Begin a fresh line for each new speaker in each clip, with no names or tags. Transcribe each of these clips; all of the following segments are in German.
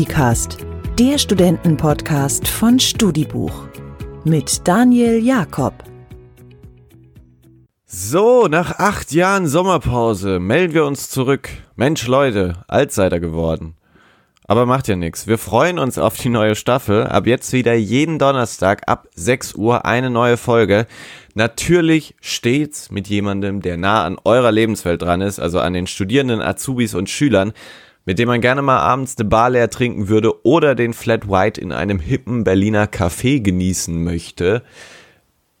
StudiCast, der Studentenpodcast von Studibuch mit Daniel Jakob.
So, nach acht Jahren Sommerpause melden wir uns zurück. Mensch, Leute, alt seid ihr geworden. Aber macht ja nichts. Wir freuen uns auf die neue Staffel. Ab jetzt wieder jeden Donnerstag ab 6 Uhr eine neue Folge. Natürlich stets mit jemandem, der nah an eurer Lebenswelt dran ist, also an den Studierenden, Azubis und Schülern mit dem man gerne mal abends eine Bar leer trinken würde oder den Flat White in einem hippen Berliner Café genießen möchte.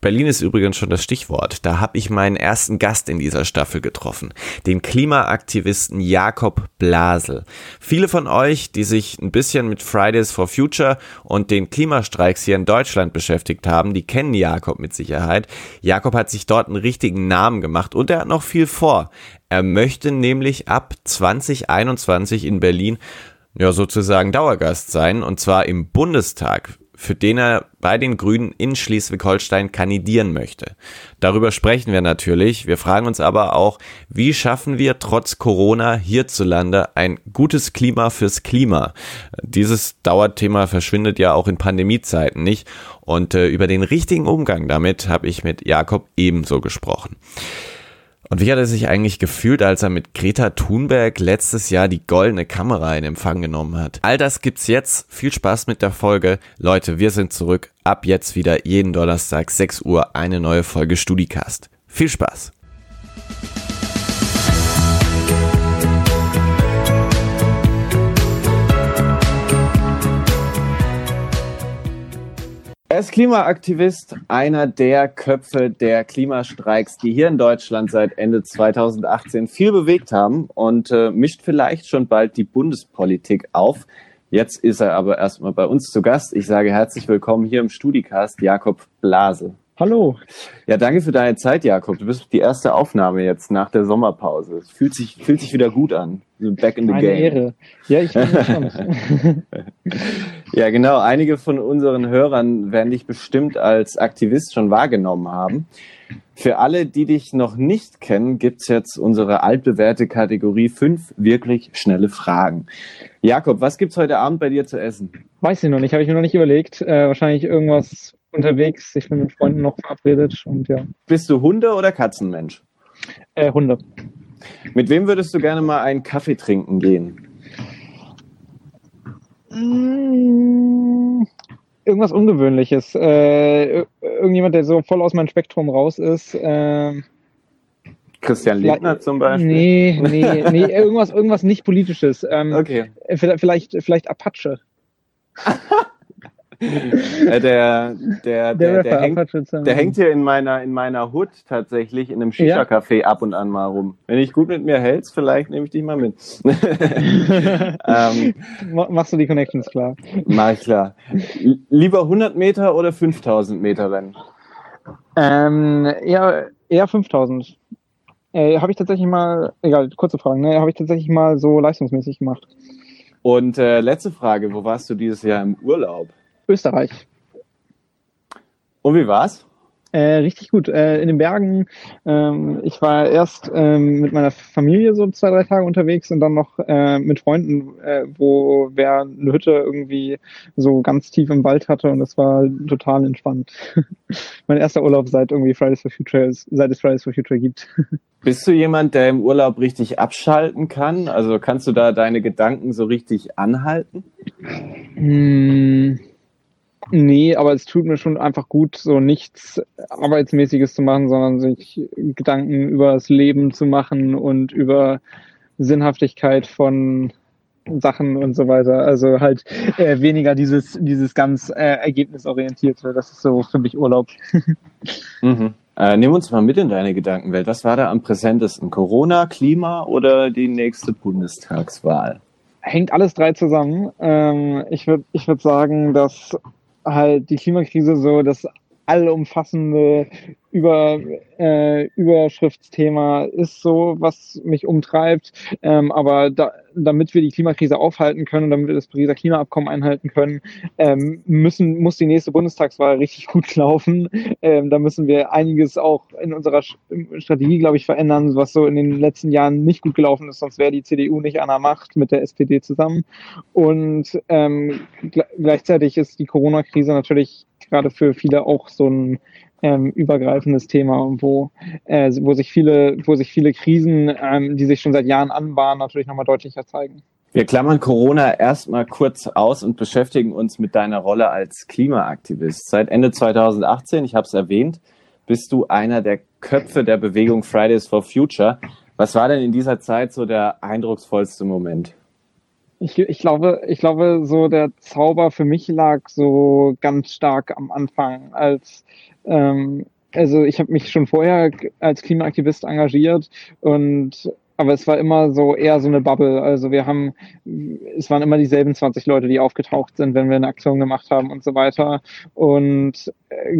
Berlin ist übrigens schon das Stichwort. Da habe ich meinen ersten Gast in dieser Staffel getroffen, den Klimaaktivisten Jakob Blasel. Viele von euch, die sich ein bisschen mit Fridays for Future und den Klimastreiks hier in Deutschland beschäftigt haben, die kennen Jakob mit Sicherheit. Jakob hat sich dort einen richtigen Namen gemacht und er hat noch viel vor. Er möchte nämlich ab 2021 in Berlin ja sozusagen Dauergast sein und zwar im Bundestag für den er bei den Grünen in Schleswig-Holstein kandidieren möchte. Darüber sprechen wir natürlich. Wir fragen uns aber auch, wie schaffen wir trotz Corona hierzulande ein gutes Klima fürs Klima? Dieses Dauerthema verschwindet ja auch in Pandemiezeiten nicht. Und äh, über den richtigen Umgang damit habe ich mit Jakob ebenso gesprochen. Und wie hat er sich eigentlich gefühlt, als er mit Greta Thunberg letztes Jahr die goldene Kamera in Empfang genommen hat? All das gibt's jetzt. Viel Spaß mit der Folge. Leute, wir sind zurück. Ab jetzt wieder jeden Donnerstag 6 Uhr eine neue Folge Studicast. Viel Spaß. Ist Klimaaktivist, einer der Köpfe der Klimastreiks, die hier in Deutschland seit Ende 2018 viel bewegt haben und äh, mischt vielleicht schon bald die Bundespolitik auf. Jetzt ist er aber erstmal bei uns zu Gast. Ich sage herzlich willkommen hier im Studicast, Jakob Blase.
Hallo.
Ja, danke für deine Zeit, Jakob. Du bist die erste Aufnahme jetzt nach der Sommerpause. Es fühlt sich, fühlt sich wieder gut an. Back in the
Eine
game.
Ehre. Ja, ich bin gespannt.
ja, genau. Einige von unseren Hörern werden dich bestimmt als Aktivist schon wahrgenommen haben. Für alle, die dich noch nicht kennen, gibt's jetzt unsere altbewährte Kategorie fünf wirklich schnelle Fragen. Jakob, was gibt's heute Abend bei dir zu essen?
Weiß ich noch nicht, habe ich mir noch nicht überlegt. Äh, wahrscheinlich irgendwas unterwegs. Ich bin mit Freunden noch verabredet und ja.
Bist du Hunde- oder Katzenmensch?
Äh, Hunde.
Mit wem würdest du gerne mal einen Kaffee trinken gehen?
Mm, irgendwas Ungewöhnliches. Äh, irgendjemand, der so voll aus meinem Spektrum raus ist. Äh,
Christian Lindner zum Beispiel?
Nee, nee, nee, irgendwas, irgendwas nicht politisches. Ähm,
Okay.
vielleicht, vielleicht Apache.
Äh, der, der, der, der,
Rapper
hängt, der hängt hier in meiner, in meiner Hut tatsächlich in einem? Shisha-Café ab und an mal rum. Wenn du dich gut mit mir hältst, vielleicht nehme ich dich mal mit. ähm,
Ma- Machst du die Connections klar?
mach ich klar. Lieber 100 Meter oder 5000 Meter Rennen?
Ähm, eher, eher 5000. Äh, habe ich tatsächlich mal, egal, kurze Fragen, ne? Habe ich tatsächlich mal so leistungsmäßig gemacht.
Und äh, letzte Frage, wo warst du dieses Jahr im Urlaub?
Österreich.
Und wie war's?
Äh, richtig gut. Äh, in den Bergen. Ähm, ich war erst ähm, mit meiner Familie so zwei, drei Tage unterwegs und dann noch äh, mit Freunden, äh, wo wer eine Hütte irgendwie so ganz tief im Wald hatte und es war total entspannt. mein erster Urlaub seit irgendwie Fridays for Future, seit es Fridays for Future gibt.
Bist du jemand, der im Urlaub richtig abschalten kann? Also kannst du da deine Gedanken so richtig anhalten?
Hm, nee, aber es tut mir schon einfach gut, so nichts Arbeitsmäßiges zu machen, sondern sich Gedanken über das Leben zu machen und über Sinnhaftigkeit von Sachen und so weiter. Also halt äh, weniger dieses, dieses ganz äh, ergebnisorientierte. Das ist so für mich Urlaub.
Mhm. Äh, nimm uns mal mit in deine Gedankenwelt. Was war da am präsentesten? Corona, Klima oder die nächste Bundestagswahl?
hängt alles drei zusammen. Ähm, ich würde ich würd sagen, dass halt die Klimakrise so das allumfassende über, äh, Überschriftsthema ist so, was mich umtreibt. Ähm, aber da, damit wir die Klimakrise aufhalten können und damit wir das Pariser Klimaabkommen einhalten können, ähm, müssen, muss die nächste Bundestagswahl richtig gut laufen. Ähm, da müssen wir einiges auch in unserer Strategie, glaube ich, verändern, was so in den letzten Jahren nicht gut gelaufen ist, sonst wäre die CDU nicht an der Macht mit der SPD zusammen. Und ähm, gleichzeitig ist die Corona-Krise natürlich gerade für viele auch so ein ähm, übergreifendes Thema, wo, äh, wo, sich viele, wo sich viele Krisen, ähm, die sich schon seit Jahren anbahnen, natürlich nochmal deutlicher zeigen.
Wir klammern Corona erstmal kurz aus und beschäftigen uns mit deiner Rolle als Klimaaktivist. Seit Ende 2018, ich habe es erwähnt, bist du einer der Köpfe der Bewegung Fridays for Future. Was war denn in dieser Zeit so der eindrucksvollste Moment?
Ich, ich glaube, ich glaube, so der Zauber für mich lag so ganz stark am Anfang, als ähm, also ich habe mich schon vorher als Klimaaktivist engagiert und aber es war immer so eher so eine Bubble. Also wir haben, es waren immer dieselben 20 Leute, die aufgetaucht sind, wenn wir eine Aktion gemacht haben und so weiter. Und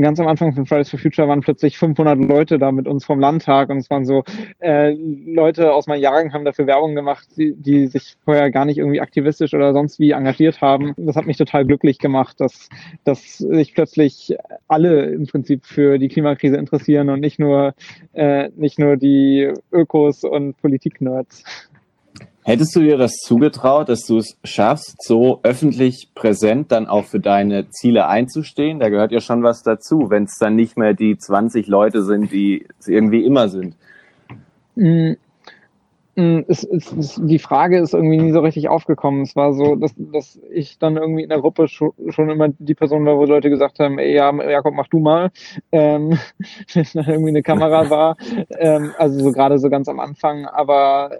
ganz am Anfang von Fridays for Future waren plötzlich 500 Leute da mit uns vom Landtag und es waren so äh, Leute aus meinen Jahren haben dafür Werbung gemacht, die, die sich vorher gar nicht irgendwie aktivistisch oder sonst wie engagiert haben. Das hat mich total glücklich gemacht, dass, dass sich plötzlich alle im Prinzip für die Klimakrise interessieren und nicht nur, äh, nicht nur die Ökos und Politik Politik-Nerds.
Hättest du dir das zugetraut, dass du es schaffst, so öffentlich präsent dann auch für deine Ziele einzustehen? Da gehört ja schon was dazu, wenn es dann nicht mehr die 20 Leute sind, die es irgendwie immer sind.
Mm, mm, es, es, es, die Frage ist irgendwie nie so richtig aufgekommen. Es war so, dass, dass ich dann irgendwie in der Gruppe schon, schon immer die Person war, wo Leute gesagt haben, ey, ja, Jakob, mach du mal. Ähm, wenn dann irgendwie eine Kamera war. Ähm, also so gerade so ganz am Anfang. Aber,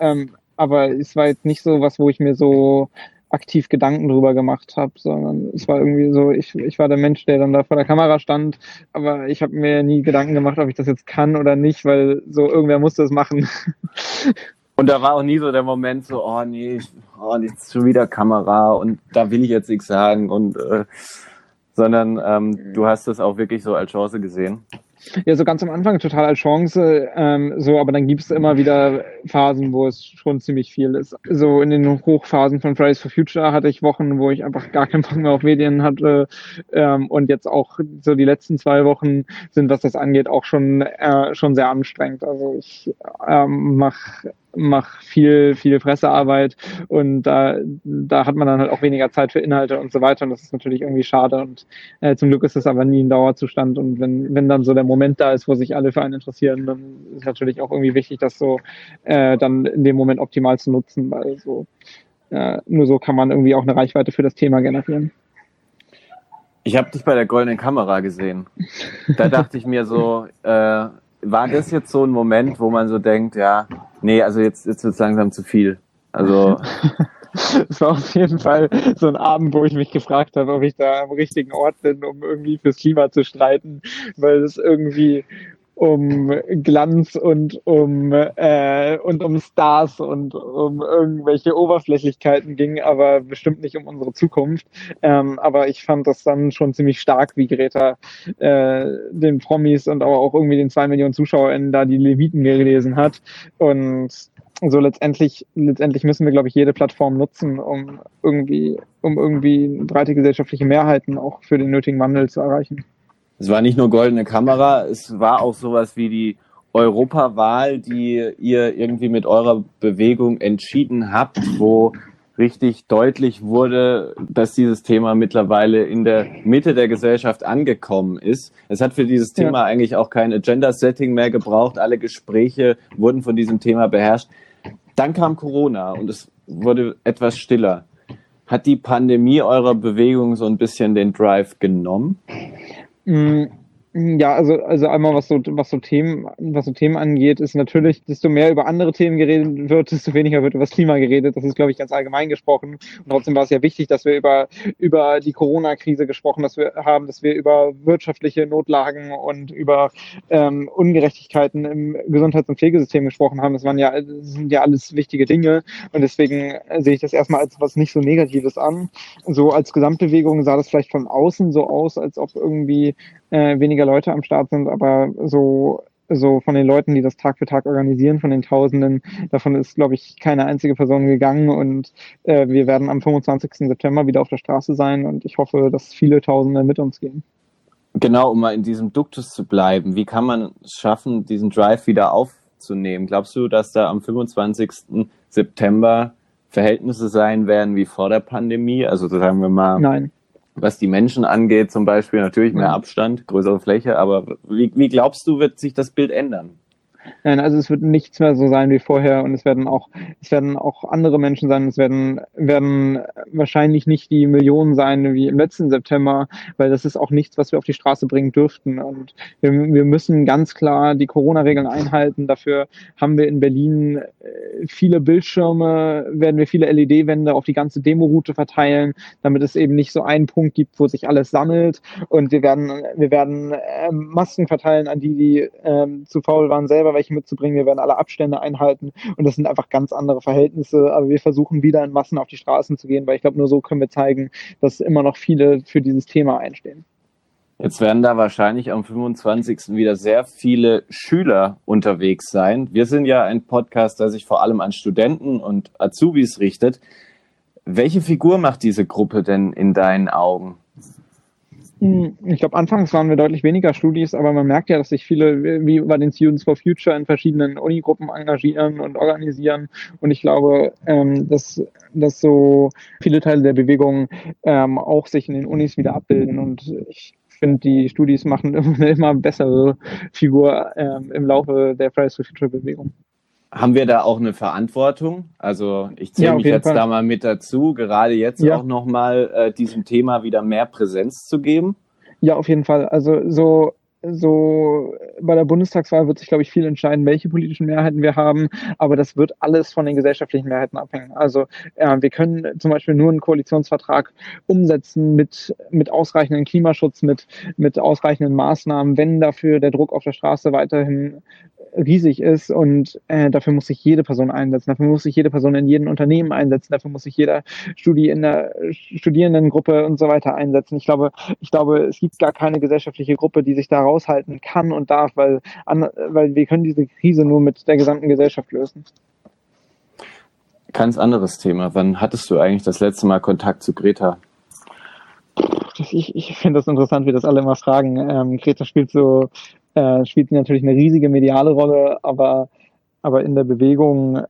ähm, aber es war jetzt nicht so was, wo ich mir so aktiv Gedanken drüber gemacht habe, sondern es war irgendwie so, ich, ich war der Mensch, der dann da vor der Kamera stand, aber ich habe mir nie Gedanken gemacht, ob ich das jetzt kann oder nicht, weil so irgendwer musste es machen.
Und da war auch nie so der Moment so, oh nee, oh, jetzt schon wieder Kamera und da will ich jetzt nichts sagen und äh, sondern ähm, du hast das auch wirklich so als Chance gesehen.
Ja, so ganz am Anfang total als Chance, ähm, so, aber dann gibt es immer wieder Phasen, wo es schon ziemlich viel ist. So in den Hochphasen von Fridays for Future hatte ich Wochen, wo ich einfach gar keinen Bock mehr auf Medien hatte. Ähm, und jetzt auch so die letzten zwei Wochen sind, was das angeht, auch schon, äh, schon sehr anstrengend. Also ich ähm, mache mach viel, viel Pressearbeit und da, da hat man dann halt auch weniger Zeit für Inhalte und so weiter und das ist natürlich irgendwie schade und äh, zum Glück ist das aber nie ein Dauerzustand und wenn, wenn dann so der Moment da ist, wo sich alle für einen interessieren, dann ist natürlich auch irgendwie wichtig, das so äh, dann in dem Moment optimal zu nutzen, weil so äh, nur so kann man irgendwie auch eine Reichweite für das Thema generieren.
Ich habe dich bei der goldenen Kamera gesehen. Da dachte ich mir so, äh, war das jetzt so ein Moment, wo man so denkt, ja, nee, also jetzt, jetzt wird es langsam zu viel. Also
es war auf jeden Fall so ein Abend, wo ich mich gefragt habe, ob ich da am richtigen Ort bin, um irgendwie fürs Klima zu streiten, weil es irgendwie um Glanz und um äh, und um Stars und um irgendwelche Oberflächlichkeiten ging, aber bestimmt nicht um unsere Zukunft. Ähm, aber ich fand das dann schon ziemlich stark, wie Greta äh, den Promis und aber auch irgendwie den zwei Millionen ZuschauerInnen da die Leviten gelesen hat. Und so letztendlich, letztendlich müssen wir, glaube ich, jede Plattform nutzen, um irgendwie, um irgendwie breite gesellschaftliche Mehrheiten auch für den nötigen Wandel zu erreichen
es war nicht nur goldene Kamera, es war auch sowas wie die Europawahl, die ihr irgendwie mit eurer Bewegung entschieden habt, wo richtig deutlich wurde, dass dieses Thema mittlerweile in der Mitte der Gesellschaft angekommen ist. Es hat für dieses Thema ja. eigentlich auch kein Agenda-Setting mehr gebraucht. Alle Gespräche wurden von diesem Thema beherrscht. Dann kam Corona und es wurde etwas stiller. Hat die Pandemie eurer Bewegung so ein bisschen den Drive genommen?
Mm, ja, also, also einmal was so, was so Themen, was so Themen angeht, ist natürlich, desto mehr über andere Themen geredet wird, desto weniger wird über das Klima geredet. Das ist, glaube ich, ganz allgemein gesprochen. Und trotzdem war es ja wichtig, dass wir über, über die Corona-Krise gesprochen dass wir haben, dass wir über wirtschaftliche Notlagen und über ähm, Ungerechtigkeiten im Gesundheits- und Pflegesystem gesprochen haben. Das waren ja, das sind ja alles wichtige Dinge. Und deswegen sehe ich das erstmal als was nicht so Negatives an. So als Gesamtbewegung sah das vielleicht von außen so aus, als ob irgendwie äh, weniger Leute am Start sind, aber so so von den Leuten, die das Tag für Tag organisieren, von den Tausenden, davon ist, glaube ich, keine einzige Person gegangen und äh, wir werden am 25. September wieder auf der Straße sein und ich hoffe, dass viele Tausende mit uns gehen.
Genau, um mal in diesem Duktus zu bleiben, wie kann man es schaffen, diesen Drive wieder aufzunehmen? Glaubst du, dass da am 25. September Verhältnisse sein werden wie vor der Pandemie? Also sagen wir mal,
Nein
was die Menschen angeht, zum Beispiel natürlich mehr Abstand, größere Fläche, aber wie, wie glaubst du, wird sich das Bild ändern?
Nein, also es wird nichts mehr so sein wie vorher und es werden auch, es werden auch andere Menschen sein. Es werden, werden wahrscheinlich nicht die Millionen sein wie im letzten September, weil das ist auch nichts, was wir auf die Straße bringen dürften. Und wir, wir müssen ganz klar die Corona-Regeln einhalten. Dafür haben wir in Berlin äh, viele Bildschirme, werden wir viele LED-Wände auf die ganze Demo-Route verteilen, damit es eben nicht so einen Punkt gibt, wo sich alles sammelt. Und wir werden, wir werden äh, Masken verteilen an die, die äh, zu faul waren, selber welche mitzubringen. Wir werden alle Abstände einhalten und das sind einfach ganz andere Verhältnisse. Aber wir versuchen wieder in Massen auf die Straßen zu gehen, weil ich glaube, nur so können wir zeigen, dass immer noch viele für dieses Thema einstehen.
Jetzt werden da wahrscheinlich am 25. wieder sehr viele Schüler unterwegs sein. Wir sind ja ein Podcast, der sich vor allem an Studenten und Azubis richtet. Welche Figur macht diese Gruppe denn in deinen Augen?
Hm, ich glaube, anfangs waren wir deutlich weniger Studis, aber man merkt ja, dass sich viele, wie bei den Students for Future, in verschiedenen Unigruppen engagieren und organisieren. Und ich glaube, ähm, dass, dass so viele Teile der Bewegung ähm, auch sich in den Unis wieder abbilden. Und ich finde, die Studis machen eine immer bessere Figur ähm, im Laufe der Fridays for Future Bewegung.
Haben wir da auch eine Verantwortung? Also ich zähle ja, mich jetzt Fall. da mal mit dazu, gerade jetzt ja. auch nochmal äh, diesem Thema wieder mehr Präsenz zu geben.
Ja, auf jeden Fall. Also so so bei der Bundestagswahl wird sich, glaube ich, viel entscheiden, welche politischen Mehrheiten wir haben, aber das wird alles von den gesellschaftlichen Mehrheiten abhängen. Also äh, wir können zum Beispiel nur einen Koalitionsvertrag umsetzen mit, mit ausreichenden Klimaschutz, mit, mit ausreichenden Maßnahmen, wenn dafür der Druck auf der Straße weiterhin riesig ist und äh, dafür muss sich jede Person einsetzen, dafür muss sich jede Person in jedem Unternehmen einsetzen, dafür muss sich jeder Studi in der Studierendengruppe und so weiter einsetzen. Ich glaube, ich glaube, es gibt gar keine gesellschaftliche Gruppe, die sich da raushalten kann und darf, weil, an, weil wir können diese Krise nur mit der gesamten Gesellschaft lösen.
Ganz anderes Thema. Wann hattest du eigentlich das letzte Mal Kontakt zu Greta?
Ich, ich finde das interessant, wie das alle immer fragen. Ähm, Greta spielt so äh, spielt sie natürlich eine riesige mediale Rolle, aber, aber in der Bewegung äh,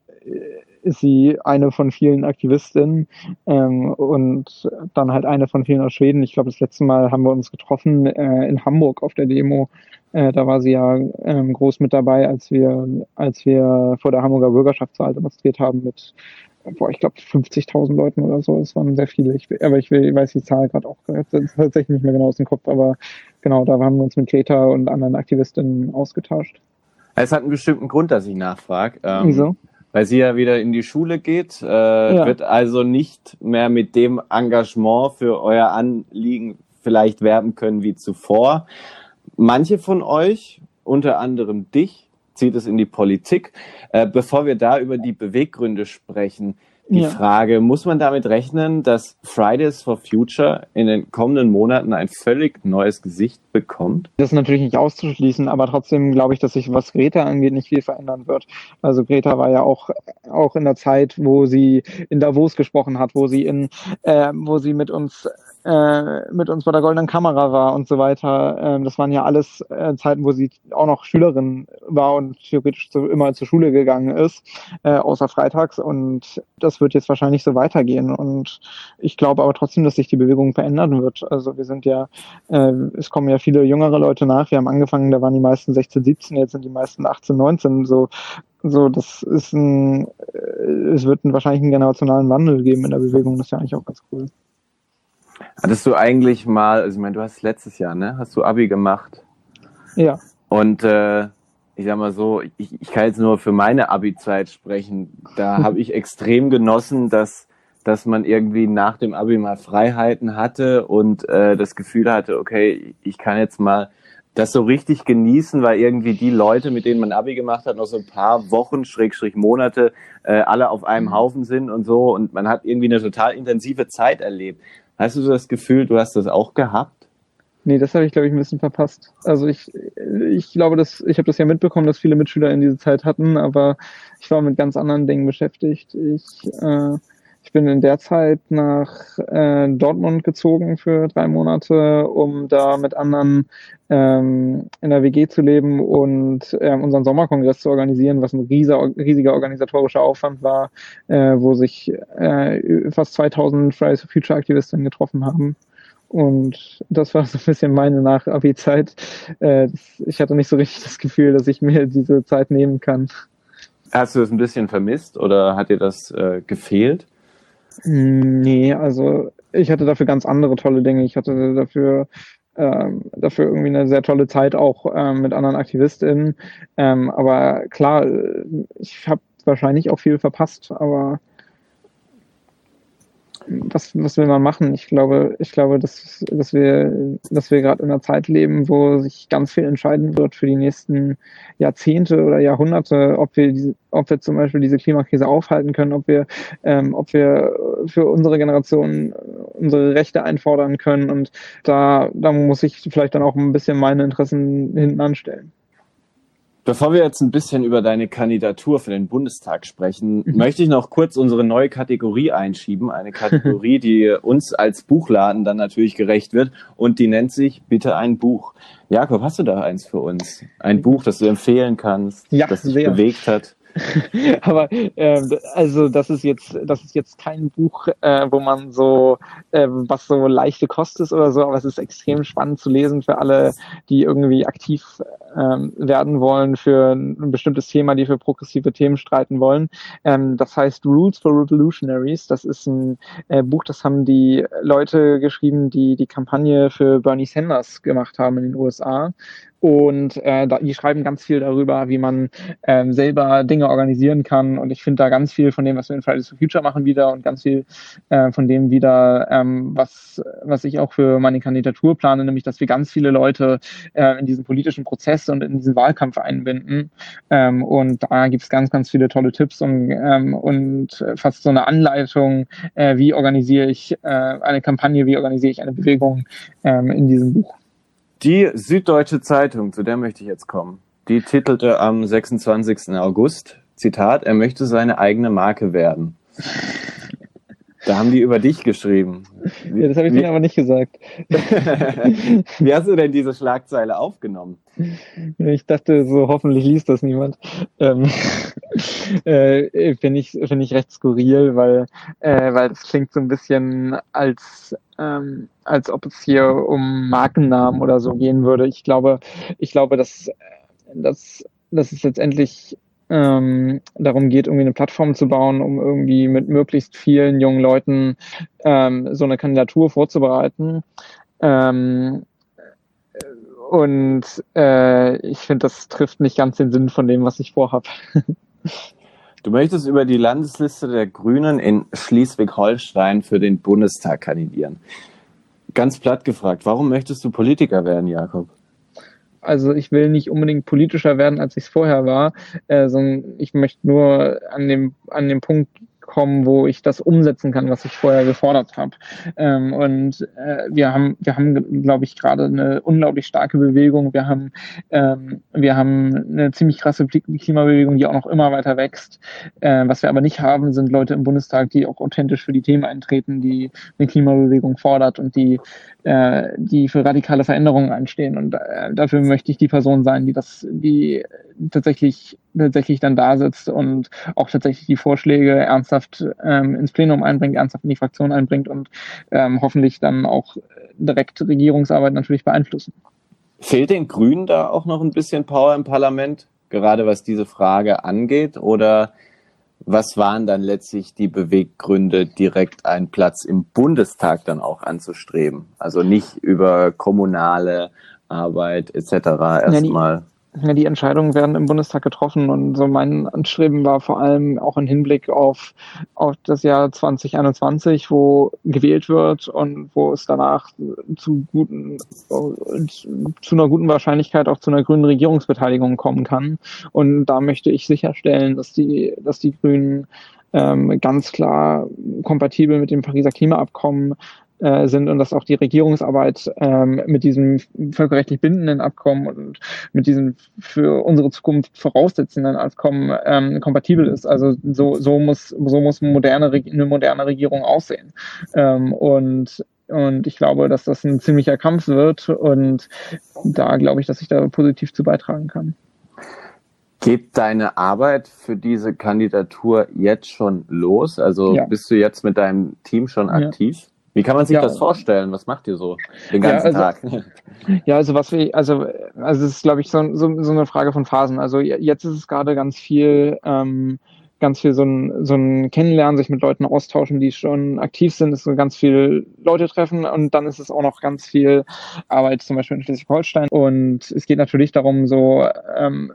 ist sie eine von vielen Aktivistinnen ähm, und dann halt eine von vielen aus Schweden. Ich glaube, das letzte Mal haben wir uns getroffen äh, in Hamburg auf der Demo. Äh, da war sie ja ähm, groß mit dabei, als wir, als wir vor der Hamburger Bürgerschaftswahl demonstriert haben mit boah, ich glaube 50.000 Leuten oder so. Es waren sehr viele. Ich, aber ich, will, ich weiß die Zahl gerade auch tatsächlich nicht mehr genau aus dem Kopf. Aber genau, da haben wir uns mit Greta und anderen Aktivistinnen ausgetauscht.
Es hat einen bestimmten Grund, dass ich nachfrage.
Ähm, Wieso?
Weil sie ja wieder in die Schule geht, äh, ja. wird also nicht mehr mit dem Engagement für euer Anliegen vielleicht werben können wie zuvor. Manche von euch, unter anderem dich, zieht es in die Politik. Äh, bevor wir da über die Beweggründe sprechen, die ja. Frage, muss man damit rechnen, dass Fridays for Future in den kommenden Monaten ein völlig neues Gesicht bekommt?
Das ist natürlich nicht auszuschließen, aber trotzdem glaube ich, dass sich, was Greta angeht, nicht viel verändern wird. Also Greta war ja auch, auch in der Zeit, wo sie in Davos gesprochen hat, wo sie in, äh, wo sie mit uns äh, mit uns bei der Goldenen Kamera war und so weiter. Ähm, das waren ja alles äh, Zeiten, wo sie auch noch Schülerin war und theoretisch zu, immer zur Schule gegangen ist, äh, außer freitags. Und das wird jetzt wahrscheinlich so weitergehen. Und ich glaube aber trotzdem, dass sich die Bewegung verändern wird. Also wir sind ja, äh, es kommen ja viele jüngere Leute nach. Wir haben angefangen, da waren die meisten 16, 17, jetzt sind die meisten 18, 19. So so, das ist ein, äh, es wird wahrscheinlich einen generationalen Wandel geben in der Bewegung. Das ist ja eigentlich auch ganz cool.
Hattest du eigentlich mal, also ich meine, du hast letztes Jahr, ne? Hast du Abi gemacht?
Ja.
Und äh, ich sag mal so, ich, ich kann jetzt nur für meine Abi-Zeit sprechen. Da habe ich extrem genossen, dass dass man irgendwie nach dem Abi mal Freiheiten hatte und äh, das Gefühl hatte, okay, ich kann jetzt mal das so richtig genießen, weil irgendwie die Leute, mit denen man Abi gemacht hat, noch so ein paar Wochen, Schrägstrich Monate, äh, alle auf einem mhm. Haufen sind und so und man hat irgendwie eine total intensive Zeit erlebt. Hast du das Gefühl, du hast das auch gehabt?
Nee, das habe ich, glaube ich, ein bisschen verpasst. Also ich, ich glaube, dass ich habe das ja mitbekommen, dass viele Mitschüler in diese Zeit hatten, aber ich war mit ganz anderen Dingen beschäftigt. Ich, äh, ich bin in der Zeit nach äh, Dortmund gezogen für drei Monate, um da mit anderen ähm, in der WG zu leben und ähm, unseren Sommerkongress zu organisieren, was ein riesiger, riesiger organisatorischer Aufwand war, äh, wo sich äh, fast 2000 Fridays for Future Aktivistinnen getroffen haben. Und das war so ein bisschen meine Nach-Abi-Zeit. Äh, ich hatte nicht so richtig das Gefühl, dass ich mir diese Zeit nehmen kann.
Hast du das ein bisschen vermisst oder hat dir das äh, gefehlt?
Nee, also ich hatte dafür ganz andere tolle Dinge. Ich hatte dafür ähm, dafür irgendwie eine sehr tolle Zeit auch ähm, mit anderen AktivistInnen. Ähm, aber klar, ich habe wahrscheinlich auch viel verpasst, aber was, was will man machen? Ich glaube, ich glaube, dass, dass wir, dass wir gerade in einer Zeit leben, wo sich ganz viel entscheiden wird für die nächsten Jahrzehnte oder Jahrhunderte, ob wir diese, ob wir zum Beispiel diese Klimakrise aufhalten können, ob wir, ähm, ob wir für unsere Generation unsere Rechte einfordern können. Und da, da muss ich vielleicht dann auch ein bisschen meine Interessen hinten anstellen.
Bevor wir jetzt ein bisschen über deine Kandidatur für den Bundestag sprechen, mhm. möchte ich noch kurz unsere neue Kategorie einschieben. Eine Kategorie, die uns als Buchladen dann natürlich gerecht wird und die nennt sich Bitte ein Buch. Jakob, hast du da eins für uns? Ein Buch, das du empfehlen kannst,
ja,
das dich sehr. bewegt hat?
Aber äh, also das ist jetzt, das ist jetzt kein Buch, äh, wo man so, äh, was so leichte Kost ist oder so, aber es ist extrem spannend zu lesen für alle, die irgendwie aktiv ähm, werden wollen für ein bestimmtes Thema, die für progressive Themen streiten wollen. Ähm, das heißt Rules for Revolutionaries. Das ist ein äh, Buch, das haben die Leute geschrieben, die die Kampagne für Bernie Sanders gemacht haben in den USA. Und äh, die schreiben ganz viel darüber, wie man ähm, selber Dinge organisieren kann. Und ich finde da ganz viel von dem, was wir in Fridays for Future machen, wieder und ganz viel äh, von dem wieder, ähm, was, was ich auch für meine Kandidatur plane, nämlich dass wir ganz viele Leute äh, in diesen politischen Prozess und in diesen Wahlkampf einbinden. Ähm, und da gibt es ganz, ganz viele tolle Tipps und, ähm, und fast so eine Anleitung, äh, wie organisiere ich äh, eine Kampagne, wie organisiere ich eine Bewegung ähm, in diesem Buch.
Die Süddeutsche Zeitung, zu der möchte ich jetzt kommen, die titelte am 26. August, Zitat, er möchte seine eigene Marke werden. Da haben die über dich geschrieben.
Ja, das habe ich denen aber nicht gesagt.
Wie hast du denn diese Schlagzeile aufgenommen?
Ich dachte so, hoffentlich liest das niemand. Ähm, äh, Finde ich, find ich recht skurril, weil, äh, weil das klingt so ein bisschen als, ähm, als ob es hier um Markennamen oder so gehen würde. Ich glaube, ich glaube, dass, dass, dass es letztendlich ähm, darum geht, irgendwie eine Plattform zu bauen, um irgendwie mit möglichst vielen jungen Leuten ähm, so eine Kandidatur vorzubereiten. Ähm, und äh, ich finde, das trifft nicht ganz den Sinn von dem, was ich vorhabe.
Du möchtest über die Landesliste der Grünen in Schleswig-Holstein für den Bundestag kandidieren. Ganz platt gefragt, warum möchtest du Politiker werden, Jakob?
Also ich will nicht unbedingt politischer werden, als ich es vorher war, äh, sondern ich möchte nur an dem, an dem Punkt kommen, wo ich das umsetzen kann, was ich vorher gefordert habe. Ähm, und äh, wir haben, wir haben, glaube ich, gerade eine unglaublich starke Bewegung. Wir haben, ähm, wir haben eine ziemlich krasse Klimabewegung, die auch noch immer weiter wächst. Äh, was wir aber nicht haben, sind Leute im Bundestag, die auch authentisch für die Themen eintreten, die eine Klimabewegung fordert und die, äh, die für radikale Veränderungen einstehen. Und äh, dafür möchte ich die Person sein, die das, die tatsächlich tatsächlich dann da sitzt und auch tatsächlich die Vorschläge ernsthaft ähm, ins Plenum einbringt, ernsthaft in die Fraktion einbringt und ähm, hoffentlich dann auch direkt Regierungsarbeit natürlich beeinflussen.
Fehlt den Grünen da auch noch ein bisschen Power im Parlament, gerade was diese Frage angeht? Oder was waren dann letztlich die Beweggründe, direkt einen Platz im Bundestag dann auch anzustreben? Also nicht über kommunale Arbeit etc. erstmal.
Ja, ja, die Entscheidungen werden im Bundestag getroffen und so mein Anstreben war vor allem auch im Hinblick auf, auf das Jahr 2021, wo gewählt wird und wo es danach zu guten, zu einer guten Wahrscheinlichkeit auch zu einer grünen Regierungsbeteiligung kommen kann. Und da möchte ich sicherstellen, dass die, dass die Grünen ähm, ganz klar kompatibel mit dem Pariser Klimaabkommen äh, sind und dass auch die Regierungsarbeit ähm, mit diesem völkerrechtlich bindenden Abkommen und mit diesem für unsere Zukunft voraussetzenden Abkommen ähm, kompatibel ist. Also so, so muss so muss moderne, eine moderne Regierung aussehen. Ähm, und und ich glaube, dass das ein ziemlicher Kampf wird. Und da glaube ich, dass ich da positiv zu beitragen kann.
Geht deine Arbeit für diese Kandidatur jetzt schon los? Also ja. bist du jetzt mit deinem Team schon aktiv? Ja. Wie kann man sich ja. das vorstellen? Was macht ihr so den ganzen
ja, also,
Tag?
Ja, also was wir, also, also es ist, glaube ich, so, so, so eine Frage von Phasen. Also jetzt ist es gerade ganz viel, ähm, ganz viel so ein, so ein Kennenlernen, sich mit Leuten austauschen, die schon aktiv sind, ist so ganz viel Leute treffen und dann ist es auch noch ganz viel Arbeit, zum Beispiel in Schleswig-Holstein. Und es geht natürlich darum, so ähm,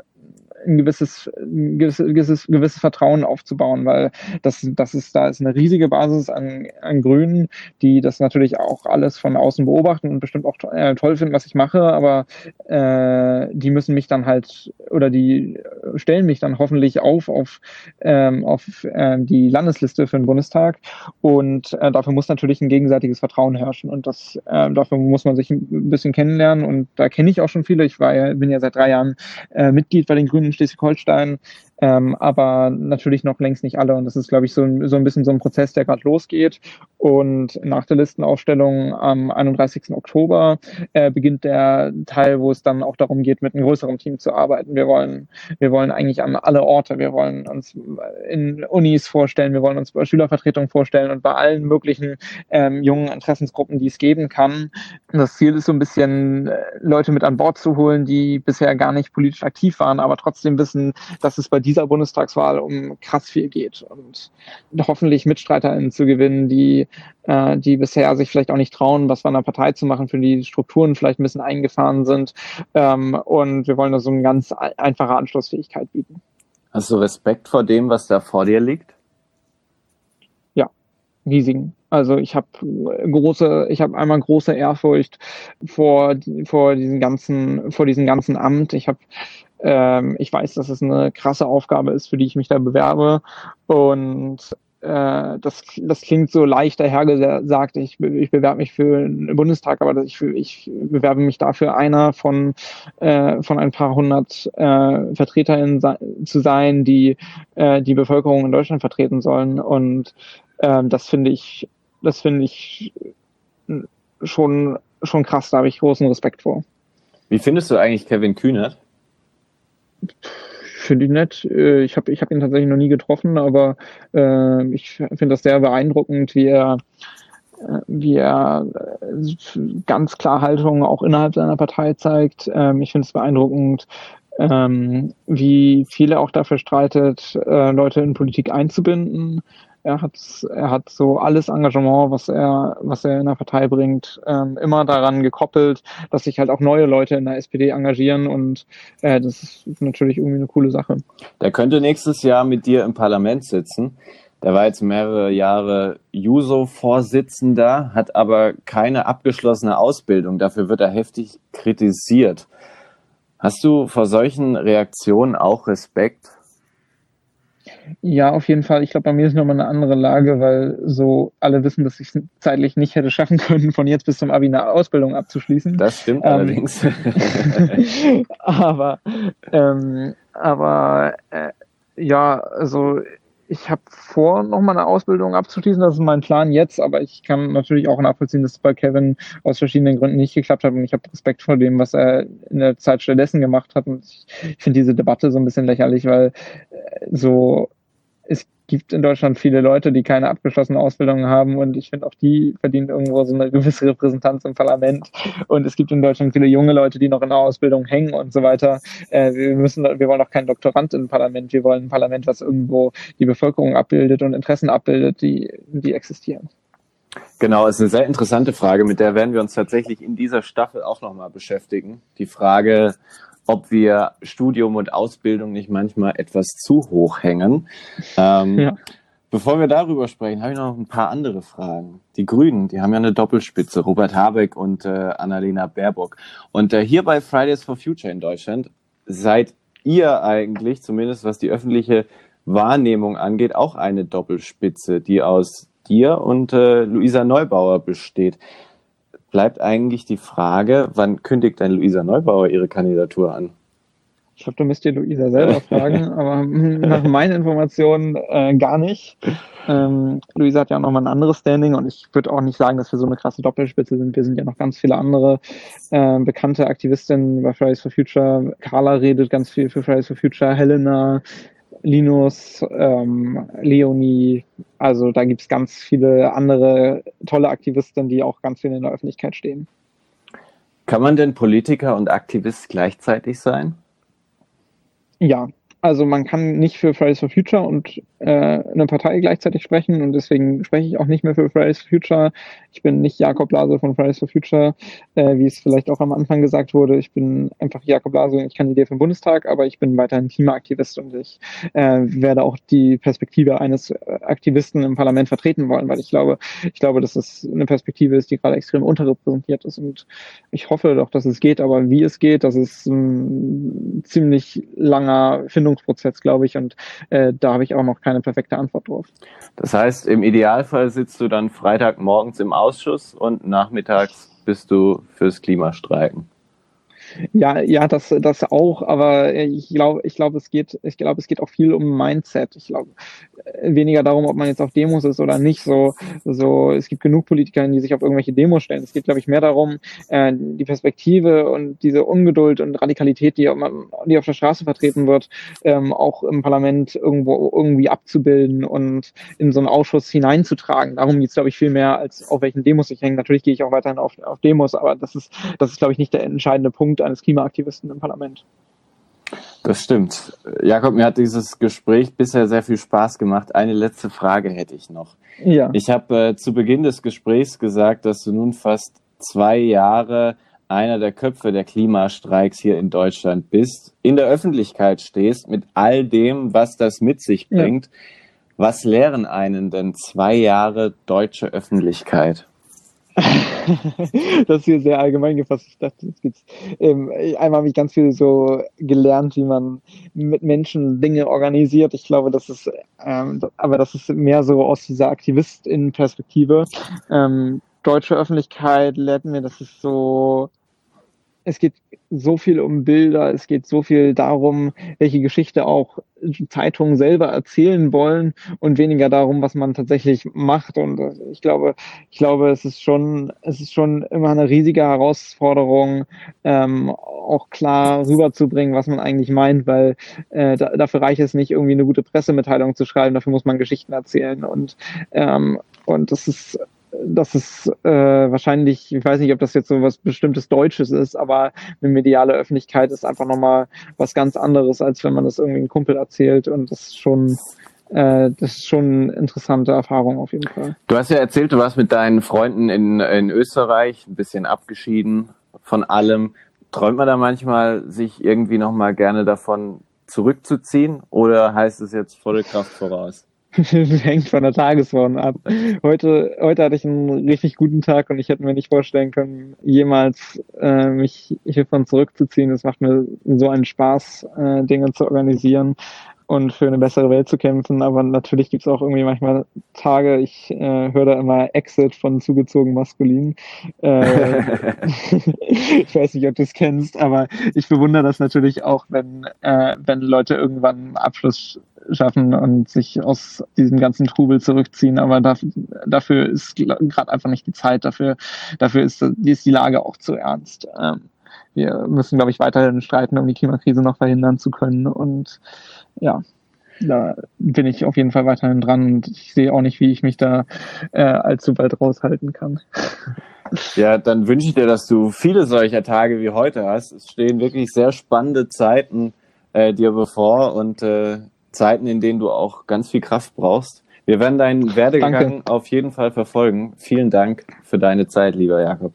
ein gewisses, ein gewisses, gewisses, gewisses Vertrauen aufzubauen, weil das, das ist, da ist eine riesige Basis an, an Grünen, die das natürlich auch alles von außen beobachten und bestimmt auch äh, toll finden, was ich mache, aber äh, die müssen mich dann halt oder die stellen mich dann hoffentlich auf auf, ähm, auf äh, die Landesliste für den Bundestag. Und äh, dafür muss natürlich ein gegenseitiges Vertrauen herrschen. Und das äh, dafür muss man sich ein bisschen kennenlernen. Und da kenne ich auch schon viele. Ich war bin ja seit drei Jahren äh, Mitglied bei den Grünen Schleswig-Holstein ähm, aber natürlich noch längst nicht alle. Und das ist, glaube ich, so, so ein bisschen so ein Prozess, der gerade losgeht. Und nach der Listenaufstellung am 31. Oktober äh, beginnt der Teil, wo es dann auch darum geht, mit einem größeren Team zu arbeiten. Wir wollen, wir wollen eigentlich an alle Orte, wir wollen uns in Unis vorstellen, wir wollen uns bei Schülervertretungen vorstellen und bei allen möglichen ähm, jungen Interessensgruppen, die es geben kann. Das Ziel ist so ein bisschen, äh, Leute mit an Bord zu holen, die bisher gar nicht politisch aktiv waren, aber trotzdem wissen, dass es bei dieser Bundestagswahl um krass viel geht und hoffentlich MitstreiterInnen zu gewinnen, die, äh, die bisher sich vielleicht auch nicht trauen, was bei einer Partei zu machen, für die Strukturen vielleicht ein bisschen eingefahren sind. Ähm, und wir wollen da so eine ganz einfache Anschlussfähigkeit bieten.
Hast du Respekt vor dem, was da vor dir liegt?
Ja, riesigen. Also ich habe große, ich habe einmal große Ehrfurcht vor vor diesen ganzen vor diesem ganzen Amt. Ich habe ähm, ich weiß, dass es eine krasse Aufgabe ist, für die ich mich da bewerbe. Und äh, das, das klingt so leicht dahergesagt, ich, ich bewerbe mich für den Bundestag, aber ich, ich bewerbe mich dafür, einer von, äh, von ein paar hundert äh, VertreterInnen zu sein, die äh, die Bevölkerung in Deutschland vertreten sollen. Und äh, das finde ich, das finde ich schon, schon krass, da habe ich großen Respekt vor.
Wie findest du eigentlich Kevin Kühnert?
Finde ich nett. Äh, ich habe ich hab ihn tatsächlich noch nie getroffen, aber äh, ich finde das sehr beeindruckend, wie er, äh, wie er äh, ganz klar Haltung auch innerhalb seiner Partei zeigt. Ähm, ich finde es beeindruckend, ähm, wie viele auch dafür streitet, äh, Leute in Politik einzubinden. Er hat, er hat so alles Engagement, was er, was er in der Partei bringt, ähm, immer daran gekoppelt, dass sich halt auch neue Leute in der SPD engagieren und äh, das ist natürlich irgendwie eine coole Sache.
Der könnte nächstes Jahr mit dir im Parlament sitzen. Der war jetzt mehrere Jahre Juso-Vorsitzender, hat aber keine abgeschlossene Ausbildung. Dafür wird er heftig kritisiert. Hast du vor solchen Reaktionen auch Respekt?
Ja, auf jeden Fall. Ich glaube, bei mir ist nochmal eine andere Lage, weil so alle wissen, dass ich es zeitlich nicht hätte schaffen können, von jetzt bis zum Abi eine Ausbildung abzuschließen.
Das stimmt ähm, allerdings.
aber ähm, aber äh, ja, also ich habe vor, nochmal eine Ausbildung abzuschließen. Das ist mein Plan jetzt, aber ich kann natürlich auch nachvollziehen, dass es bei Kevin aus verschiedenen Gründen nicht geklappt hat. Und ich habe Respekt vor dem, was er in der Zeit stattdessen gemacht hat. Und ich finde diese Debatte so ein bisschen lächerlich, weil äh, so es gibt in Deutschland viele Leute, die keine abgeschlossene Ausbildung haben und ich finde auch die verdienen irgendwo so eine gewisse Repräsentanz im Parlament und es gibt in Deutschland viele junge Leute, die noch in der Ausbildung hängen und so weiter. Äh, wir müssen, wir wollen auch kein Doktorand im Parlament, wir wollen ein Parlament, was irgendwo die Bevölkerung abbildet und Interessen abbildet, die, die existieren.
Genau, ist eine sehr interessante Frage, mit der werden wir uns tatsächlich in dieser Staffel auch nochmal beschäftigen. Die Frage, ob wir Studium und Ausbildung nicht manchmal etwas zu hoch hängen. Ähm, ja. Bevor wir darüber sprechen, habe ich noch ein paar andere Fragen. Die Grünen, die haben ja eine Doppelspitze, Robert Habeck und äh, Annalena Baerbock. Und äh, hier bei Fridays for Future in Deutschland seid ihr eigentlich, zumindest was die öffentliche Wahrnehmung angeht, auch eine Doppelspitze, die aus dir und äh, Luisa Neubauer besteht. Bleibt eigentlich die Frage, wann kündigt denn Luisa Neubauer ihre Kandidatur an?
Ich glaube, da müsst ihr Luisa selber fragen, aber nach meinen Informationen äh, gar nicht. Ähm, Luisa hat ja auch nochmal ein anderes Standing und ich würde auch nicht sagen, dass wir so eine krasse Doppelspitze sind. Wir sind ja noch ganz viele andere äh, bekannte Aktivistinnen bei Fridays for Future. Carla redet ganz viel für Fridays for Future, Helena, Linus, ähm, Leonie. Also da gibt es ganz viele andere tolle Aktivistinnen, die auch ganz viel in der Öffentlichkeit stehen.
Kann man denn Politiker und Aktivist gleichzeitig sein?
Ja, also man kann nicht für Fridays for Future und äh, eine Partei gleichzeitig sprechen und deswegen spreche ich auch nicht mehr für Fridays for Future. Ich bin nicht Jakob Lase von Fridays for Future, äh, wie es vielleicht auch am Anfang gesagt wurde. Ich bin einfach Jakob Lase und ich kandidiere für den Bundestag, aber ich bin weiterhin Klimaaktivist und ich äh, werde auch die Perspektive eines Aktivisten im Parlament vertreten wollen, weil ich glaube, ich glaube, dass es eine Perspektive ist, die gerade extrem unterrepräsentiert ist und ich hoffe doch, dass es geht, aber wie es geht, das ist ein ziemlich langer Findungsprozess, glaube ich, und äh, da habe ich auch noch keine perfekte Antwort drauf.
Das heißt, im Idealfall sitzt du dann Freitagmorgens im Ausschuss und nachmittags bist du fürs Klimastreiken.
Ja, ja, das, das auch, aber ich glaube, ich glaube, es geht, ich glaube, es geht auch viel um Mindset. Ich glaube, äh, weniger darum, ob man jetzt auf Demos ist oder nicht. So, so, es gibt genug Politiker, die sich auf irgendwelche Demos stellen. Es geht, glaube ich, mehr darum, äh, die Perspektive und diese Ungeduld und Radikalität, die, die auf der Straße vertreten wird, ähm, auch im Parlament irgendwo irgendwie abzubilden und in so einen Ausschuss hineinzutragen. Darum geht es, glaube ich, viel mehr als auf welchen Demos ich hänge. Natürlich gehe ich auch weiterhin auf, auf Demos, aber das ist, das ist, glaube ich, nicht der entscheidende Punkt Punkt eines Klimaaktivisten im Parlament.
Das stimmt. Jakob, mir hat dieses Gespräch bisher sehr viel Spaß gemacht. Eine letzte Frage hätte ich noch. Ja. Ich habe äh, zu Beginn des Gesprächs gesagt, dass du nun fast zwei Jahre einer der Köpfe der Klimastreiks hier in Deutschland bist, in der Öffentlichkeit stehst mit all dem, was das mit sich bringt. Ja. Was lehren einen denn zwei Jahre deutsche Öffentlichkeit?
das ist hier sehr allgemein gefasst. Ich dachte, jetzt gibt's. Ähm, einmal habe ich ganz viel so gelernt, wie man mit Menschen Dinge organisiert. Ich glaube, das ist, ähm, aber das ist mehr so aus dieser Aktivistin-Perspektive. Ähm, deutsche Öffentlichkeit lehrt mir, dass es so es geht so viel um Bilder, es geht so viel darum, welche Geschichte auch Zeitungen selber erzählen wollen und weniger darum, was man tatsächlich macht. Und ich glaube, ich glaube, es ist schon, es ist schon immer eine riesige Herausforderung, ähm, auch klar rüberzubringen, was man eigentlich meint, weil äh, da, dafür reicht es nicht, irgendwie eine gute Pressemitteilung zu schreiben, dafür muss man Geschichten erzählen. Und, ähm, und das ist das ist äh, wahrscheinlich, ich weiß nicht, ob das jetzt so was bestimmtes Deutsches ist, aber eine mediale Öffentlichkeit ist einfach nochmal was ganz anderes, als wenn man das irgendwie einem Kumpel erzählt und das ist schon äh, das ist schon eine interessante Erfahrung auf jeden Fall.
Du hast ja erzählt, du warst mit deinen Freunden in, in Österreich, ein bisschen abgeschieden von allem. Träumt man da manchmal, sich irgendwie nochmal gerne davon zurückzuziehen oder heißt es jetzt volle Kraft voraus?
hängt von der Tagesform ab. Heute, heute hatte ich einen richtig guten Tag und ich hätte mir nicht vorstellen können, jemals äh, mich hiervon zurückzuziehen. Es macht mir so einen Spaß, äh, Dinge zu organisieren und für eine bessere Welt zu kämpfen. Aber natürlich gibt es auch irgendwie manchmal Tage, ich äh, höre da immer Exit von zugezogen maskulin. Äh, ich weiß nicht, ob du es kennst, aber ich bewundere das natürlich auch, wenn, äh, wenn Leute irgendwann Abschluss schaffen und sich aus diesem ganzen Trubel zurückziehen. Aber dafür, dafür ist gerade einfach nicht die Zeit. Dafür, dafür ist, ist die Lage auch zu ernst. Ähm, wir müssen, glaube ich, weiterhin streiten, um die Klimakrise noch verhindern zu können. Und ja, da bin ich auf jeden Fall weiterhin dran und ich sehe auch nicht, wie ich mich da äh, allzu bald raushalten kann.
Ja, dann wünsche ich dir, dass du viele solcher Tage wie heute hast. Es stehen wirklich sehr spannende Zeiten äh, dir bevor und äh, Zeiten, in denen du auch ganz viel Kraft brauchst. Wir werden deinen Werdegang danke. auf jeden Fall verfolgen. Vielen Dank für deine Zeit, lieber Jakob.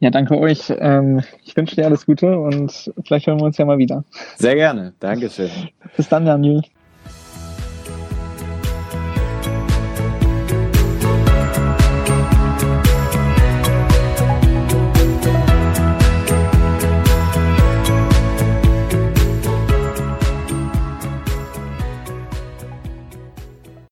Ja, danke euch. Ähm, ich wünsche dir alles Gute und vielleicht hören wir uns ja mal wieder.
Sehr gerne. Dankeschön.
Bis dann, Daniel.